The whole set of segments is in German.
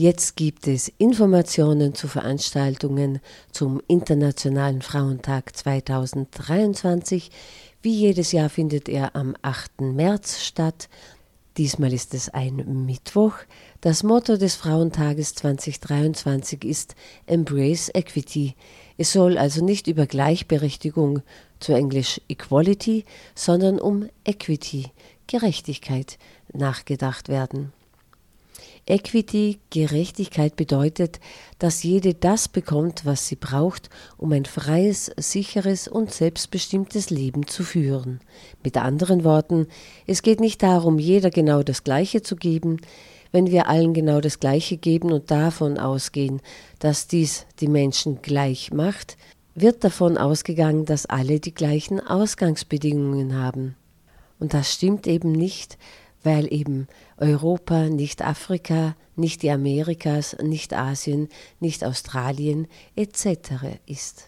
Jetzt gibt es Informationen zu Veranstaltungen zum Internationalen Frauentag 2023. Wie jedes Jahr findet er am 8. März statt. Diesmal ist es ein Mittwoch. Das Motto des Frauentages 2023 ist Embrace Equity. Es soll also nicht über Gleichberechtigung, zu Englisch Equality, sondern um Equity, Gerechtigkeit, nachgedacht werden. Equity, Gerechtigkeit bedeutet, dass jede das bekommt, was sie braucht, um ein freies, sicheres und selbstbestimmtes Leben zu führen. Mit anderen Worten, es geht nicht darum, jeder genau das Gleiche zu geben, wenn wir allen genau das Gleiche geben und davon ausgehen, dass dies die Menschen gleich macht, wird davon ausgegangen, dass alle die gleichen Ausgangsbedingungen haben. Und das stimmt eben nicht, weil eben Europa nicht Afrika, nicht die Amerikas, nicht Asien, nicht Australien etc. ist.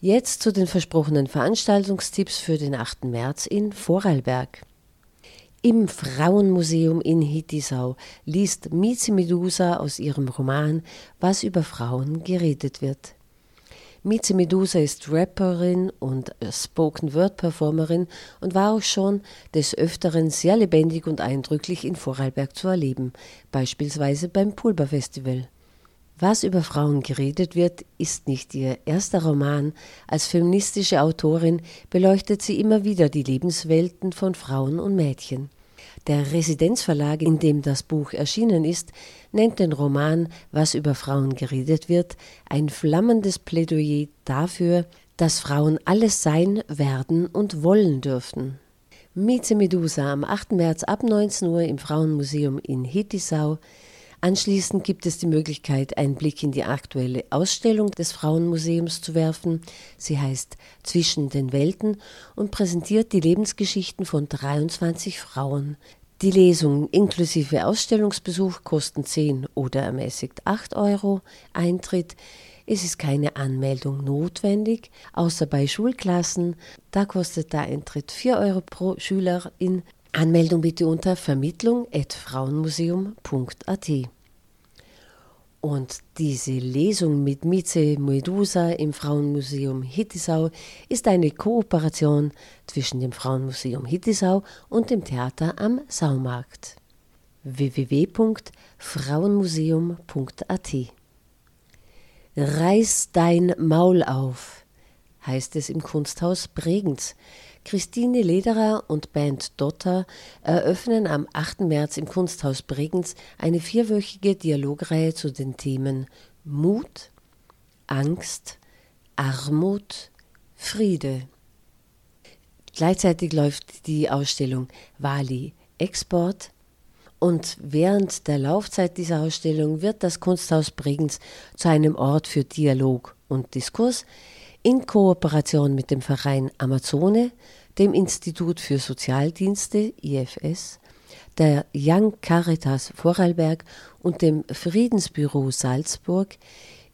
Jetzt zu den versprochenen Veranstaltungstipps für den 8. März in Vorarlberg. Im Frauenmuseum in Hittisau liest Mizi Medusa aus ihrem Roman Was über Frauen geredet wird. Mieze Medusa ist Rapperin und Spoken-Word-Performerin und war auch schon des Öfteren sehr lebendig und eindrücklich in Vorarlberg zu erleben, beispielsweise beim Pulver Festival. Was über Frauen geredet wird, ist nicht ihr erster Roman. Als feministische Autorin beleuchtet sie immer wieder die Lebenswelten von Frauen und Mädchen. Der Residenzverlag, in dem das Buch erschienen ist, nennt den Roman Was über Frauen geredet wird ein flammendes Plädoyer dafür, dass Frauen alles sein, werden und wollen dürften. Mieze Medusa am 8. März ab 19 Uhr im Frauenmuseum in Hittisau. Anschließend gibt es die Möglichkeit, einen Blick in die aktuelle Ausstellung des Frauenmuseums zu werfen. Sie heißt Zwischen den Welten und präsentiert die Lebensgeschichten von 23 Frauen. Die Lesungen inklusive Ausstellungsbesuch kosten 10 oder ermäßigt 8 Euro Eintritt. Es ist keine Anmeldung notwendig, außer bei Schulklassen. Da kostet der Eintritt 4 Euro pro Schülerin. Anmeldung bitte unter vermittlung.frauenmuseum.at. Und diese Lesung mit Mieze Medusa im Frauenmuseum Hittisau ist eine Kooperation zwischen dem Frauenmuseum Hittisau und dem Theater am Saumarkt. www.frauenmuseum.at Reiß dein Maul auf, heißt es im Kunsthaus Bregenz. Christine Lederer und Band Dotter eröffnen am 8. März im Kunsthaus Bregenz eine vierwöchige Dialogreihe zu den Themen Mut, Angst, Armut, Friede. Gleichzeitig läuft die Ausstellung Wali Export und während der Laufzeit dieser Ausstellung wird das Kunsthaus Bregenz zu einem Ort für Dialog und Diskurs, in Kooperation mit dem Verein Amazone, dem Institut für Sozialdienste IFS, der Young Caritas Vorarlberg und dem Friedensbüro Salzburg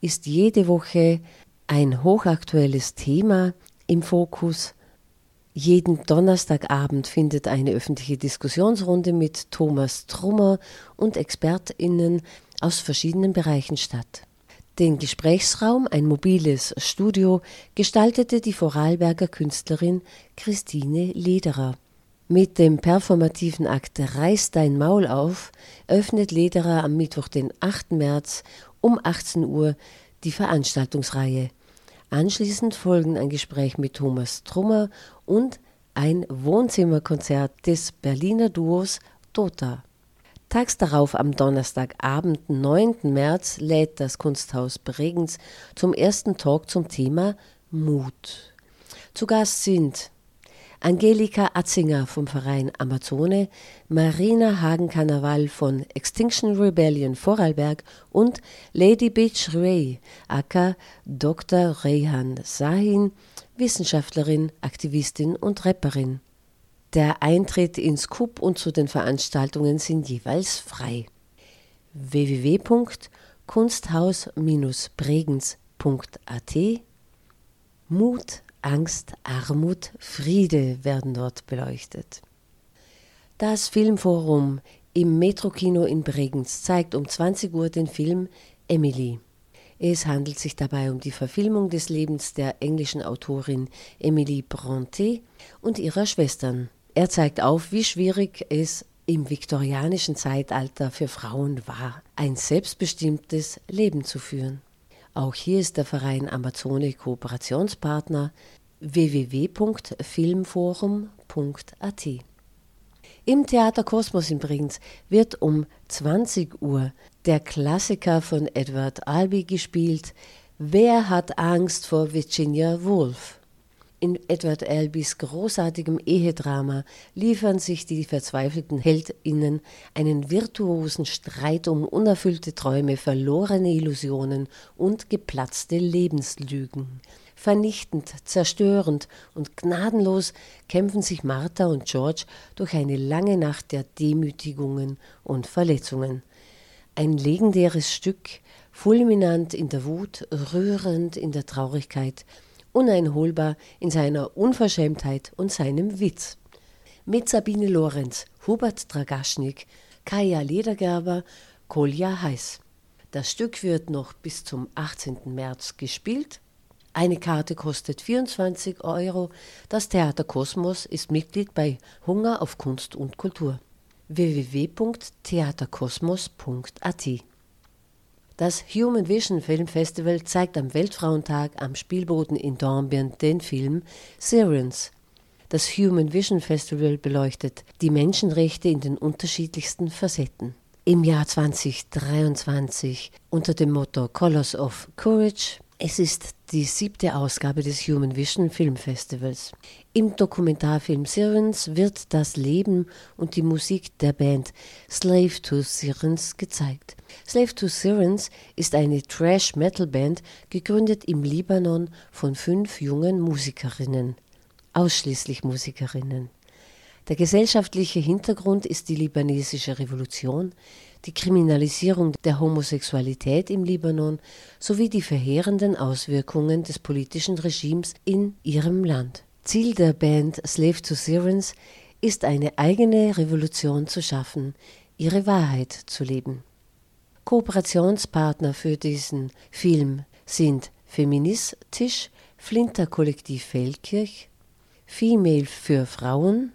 ist jede Woche ein hochaktuelles Thema im Fokus. Jeden Donnerstagabend findet eine öffentliche Diskussionsrunde mit Thomas Trummer und Expertinnen aus verschiedenen Bereichen statt. Den Gesprächsraum, ein mobiles Studio, gestaltete die Vorarlberger Künstlerin Christine Lederer. Mit dem performativen Akt Reiß dein Maul auf öffnet Lederer am Mittwoch, den 8. März um 18 Uhr die Veranstaltungsreihe. Anschließend folgen ein Gespräch mit Thomas Trummer und ein Wohnzimmerkonzert des Berliner Duos Dota. Tags darauf, am Donnerstagabend, 9. März, lädt das Kunsthaus Bregenz zum ersten Talk zum Thema Mut. Zu Gast sind Angelika Atzinger vom Verein Amazone, Marina Hagen-Karneval von Extinction Rebellion Vorarlberg und Lady Beach Ray, aka Dr. Rehan Sahin, Wissenschaftlerin, Aktivistin und Rapperin. Der Eintritt ins KUB und zu den Veranstaltungen sind jeweils frei. www.kunsthaus-bregenz.at Mut, Angst, Armut, Friede werden dort beleuchtet. Das Filmforum Im Metrokino in Bregenz zeigt um 20 Uhr den Film Emily. Es handelt sich dabei um die Verfilmung des Lebens der englischen Autorin Emily Brontë und ihrer Schwestern. Er zeigt auf, wie schwierig es im viktorianischen Zeitalter für Frauen war, ein selbstbestimmtes Leben zu führen. Auch hier ist der Verein Amazone Kooperationspartner www.filmforum.at. Im Theater Kosmos in Bregenz wird um 20 Uhr der Klassiker von Edward Albee gespielt Wer hat Angst vor Virginia Woolf? In Edward Albees großartigem Ehedrama liefern sich die verzweifelten Heldinnen einen virtuosen Streit um unerfüllte Träume, verlorene Illusionen und geplatzte Lebenslügen. Vernichtend, zerstörend und gnadenlos kämpfen sich Martha und George durch eine lange Nacht der Demütigungen und Verletzungen. Ein legendäres Stück, fulminant in der Wut, rührend in der Traurigkeit, uneinholbar in seiner Unverschämtheit und seinem Witz. Mit Sabine Lorenz, Hubert Dragaschnik, Kaya Ledergerber, Kolja Heiß. Das Stück wird noch bis zum 18. März gespielt eine Karte kostet 24 Euro. Das Theater Kosmos ist Mitglied bei Hunger auf Kunst und Kultur. www.theaterkosmos.at Das Human Vision Film Festival zeigt am Weltfrauentag am Spielboden in Dornbirn den Film Sirens. Das Human Vision Festival beleuchtet die Menschenrechte in den unterschiedlichsten Facetten. Im Jahr 2023 unter dem Motto Colors of Courage es ist die siebte Ausgabe des Human Vision Film Festivals. Im Dokumentarfilm Sirens wird das Leben und die Musik der Band Slave to Sirens gezeigt. Slave to Sirens ist eine Trash-Metal-Band, gegründet im Libanon von fünf jungen Musikerinnen. Ausschließlich Musikerinnen. Der gesellschaftliche Hintergrund ist die libanesische Revolution, die Kriminalisierung der Homosexualität im Libanon sowie die verheerenden Auswirkungen des politischen Regimes in ihrem Land. Ziel der Band Slave to Sirens ist eine eigene Revolution zu schaffen, ihre Wahrheit zu leben. Kooperationspartner für diesen Film sind Feministisch, Flinter Kollektiv Feldkirch, Female für Frauen,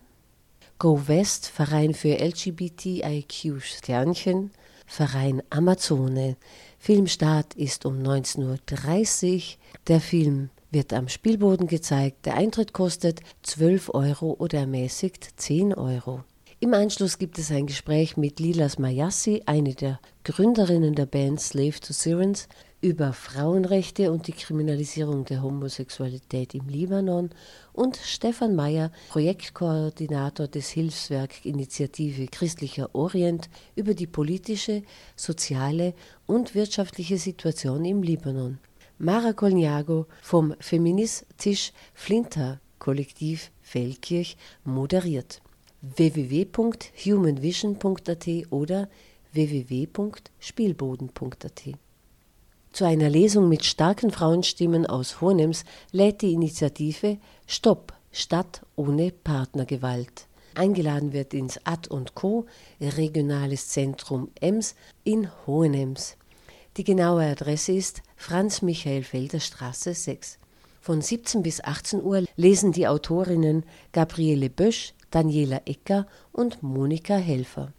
Go West, Verein für LGBTIQ Sternchen, Verein Amazone. Filmstart ist um 19.30 Uhr. Der Film wird am Spielboden gezeigt. Der Eintritt kostet 12 Euro oder ermäßigt 10 Euro. Im Anschluss gibt es ein Gespräch mit Lilas Mayassi, eine der Gründerinnen der Band Slave to Sirens, über Frauenrechte und die Kriminalisierung der Homosexualität im Libanon und Stefan Mayer, Projektkoordinator des Hilfswerk Initiative Christlicher Orient, über die politische, soziale und wirtschaftliche Situation im Libanon. Mara Colniago vom Feministisch Flinter Kollektiv Feldkirch moderiert. www.humanvision.at oder www.spielboden.at zu einer Lesung mit starken Frauenstimmen aus Hohenems lädt die Initiative Stopp Stadt ohne Partnergewalt. Eingeladen wird ins Ad und Co. Regionales Zentrum Ems in Hohenems. Die genaue Adresse ist Franz-Michael-Felder Straße 6. Von 17 bis 18 Uhr lesen die Autorinnen Gabriele Bösch, Daniela Ecker und Monika Helfer.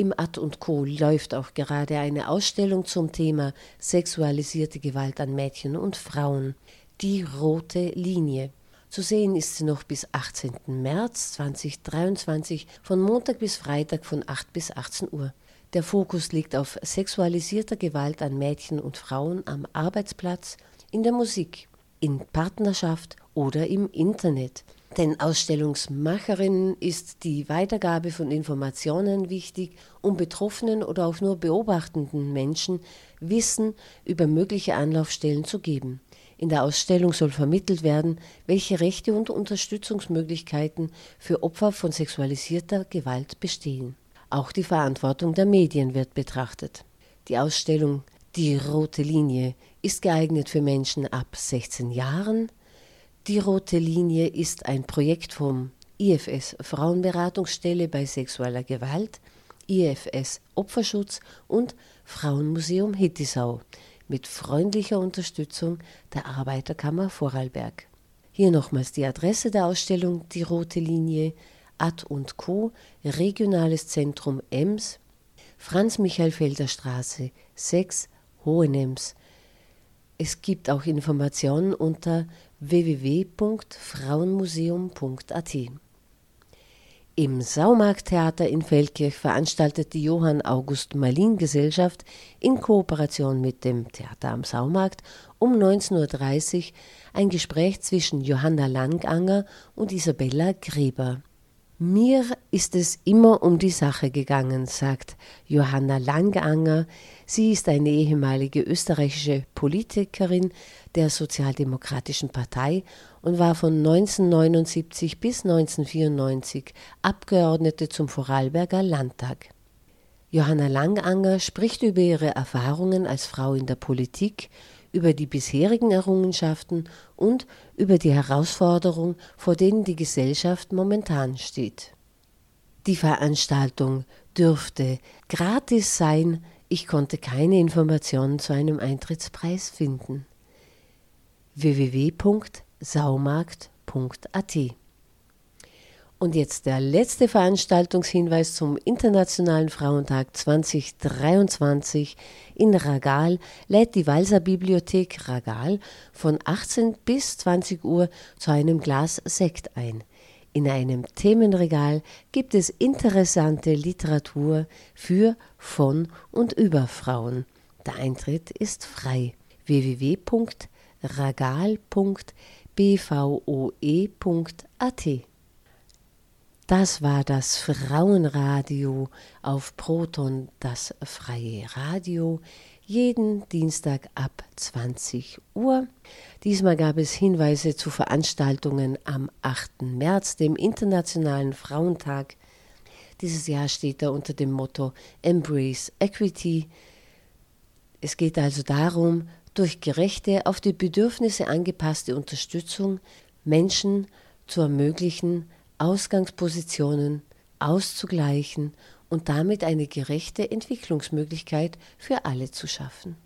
Im Ad und Co. läuft auch gerade eine Ausstellung zum Thema sexualisierte Gewalt an Mädchen und Frauen. Die rote Linie. Zu sehen ist sie noch bis 18. März 2023 von Montag bis Freitag von 8 bis 18 Uhr. Der Fokus liegt auf sexualisierter Gewalt an Mädchen und Frauen am Arbeitsplatz, in der Musik, in Partnerschaft oder im Internet. Den Ausstellungsmacherinnen ist die Weitergabe von Informationen wichtig, um betroffenen oder auch nur beobachtenden Menschen Wissen über mögliche Anlaufstellen zu geben. In der Ausstellung soll vermittelt werden, welche Rechte und Unterstützungsmöglichkeiten für Opfer von sexualisierter Gewalt bestehen. Auch die Verantwortung der Medien wird betrachtet. Die Ausstellung Die rote Linie ist geeignet für Menschen ab 16 Jahren, die rote Linie ist ein Projekt vom IFS Frauenberatungsstelle bei sexueller Gewalt, IFS Opferschutz und Frauenmuseum Hittisau mit freundlicher Unterstützung der Arbeiterkammer Vorarlberg. Hier nochmals die Adresse der Ausstellung Die rote Linie Ad und Co. Regionales Zentrum Ems, Franz-Michael-Felder Straße 6 Hohenems. Es gibt auch Informationen unter www.frauenmuseum.at. Im Saumarkttheater in Feldkirch veranstaltet die Johann August Malin Gesellschaft in Kooperation mit dem Theater am Saumarkt um 19.30 Uhr ein Gespräch zwischen Johanna Langanger und Isabella Gräber. Mir ist es immer um die Sache gegangen, sagt Johanna Langanger. Sie ist eine ehemalige österreichische Politikerin der Sozialdemokratischen Partei und war von 1979 bis 1994 Abgeordnete zum Vorarlberger Landtag. Johanna Langanger spricht über ihre Erfahrungen als Frau in der Politik, über die bisherigen Errungenschaften und über die Herausforderung, vor denen die Gesellschaft momentan steht. Die Veranstaltung dürfte gratis sein, ich konnte keine Informationen zu einem Eintrittspreis finden. www.saumarkt.at und jetzt der letzte Veranstaltungshinweis zum Internationalen Frauentag 2023 in Ragal lädt die Walser Bibliothek Ragal von 18 bis 20 Uhr zu einem Glas Sekt ein. In einem Themenregal gibt es interessante Literatur für, von und über Frauen. Der Eintritt ist frei. www.ragal.bvoe.at das war das Frauenradio auf Proton, das freie Radio, jeden Dienstag ab 20 Uhr. Diesmal gab es Hinweise zu Veranstaltungen am 8. März, dem Internationalen Frauentag. Dieses Jahr steht er unter dem Motto Embrace Equity. Es geht also darum, durch gerechte, auf die Bedürfnisse angepasste Unterstützung Menschen zu ermöglichen, Ausgangspositionen auszugleichen und damit eine gerechte Entwicklungsmöglichkeit für alle zu schaffen.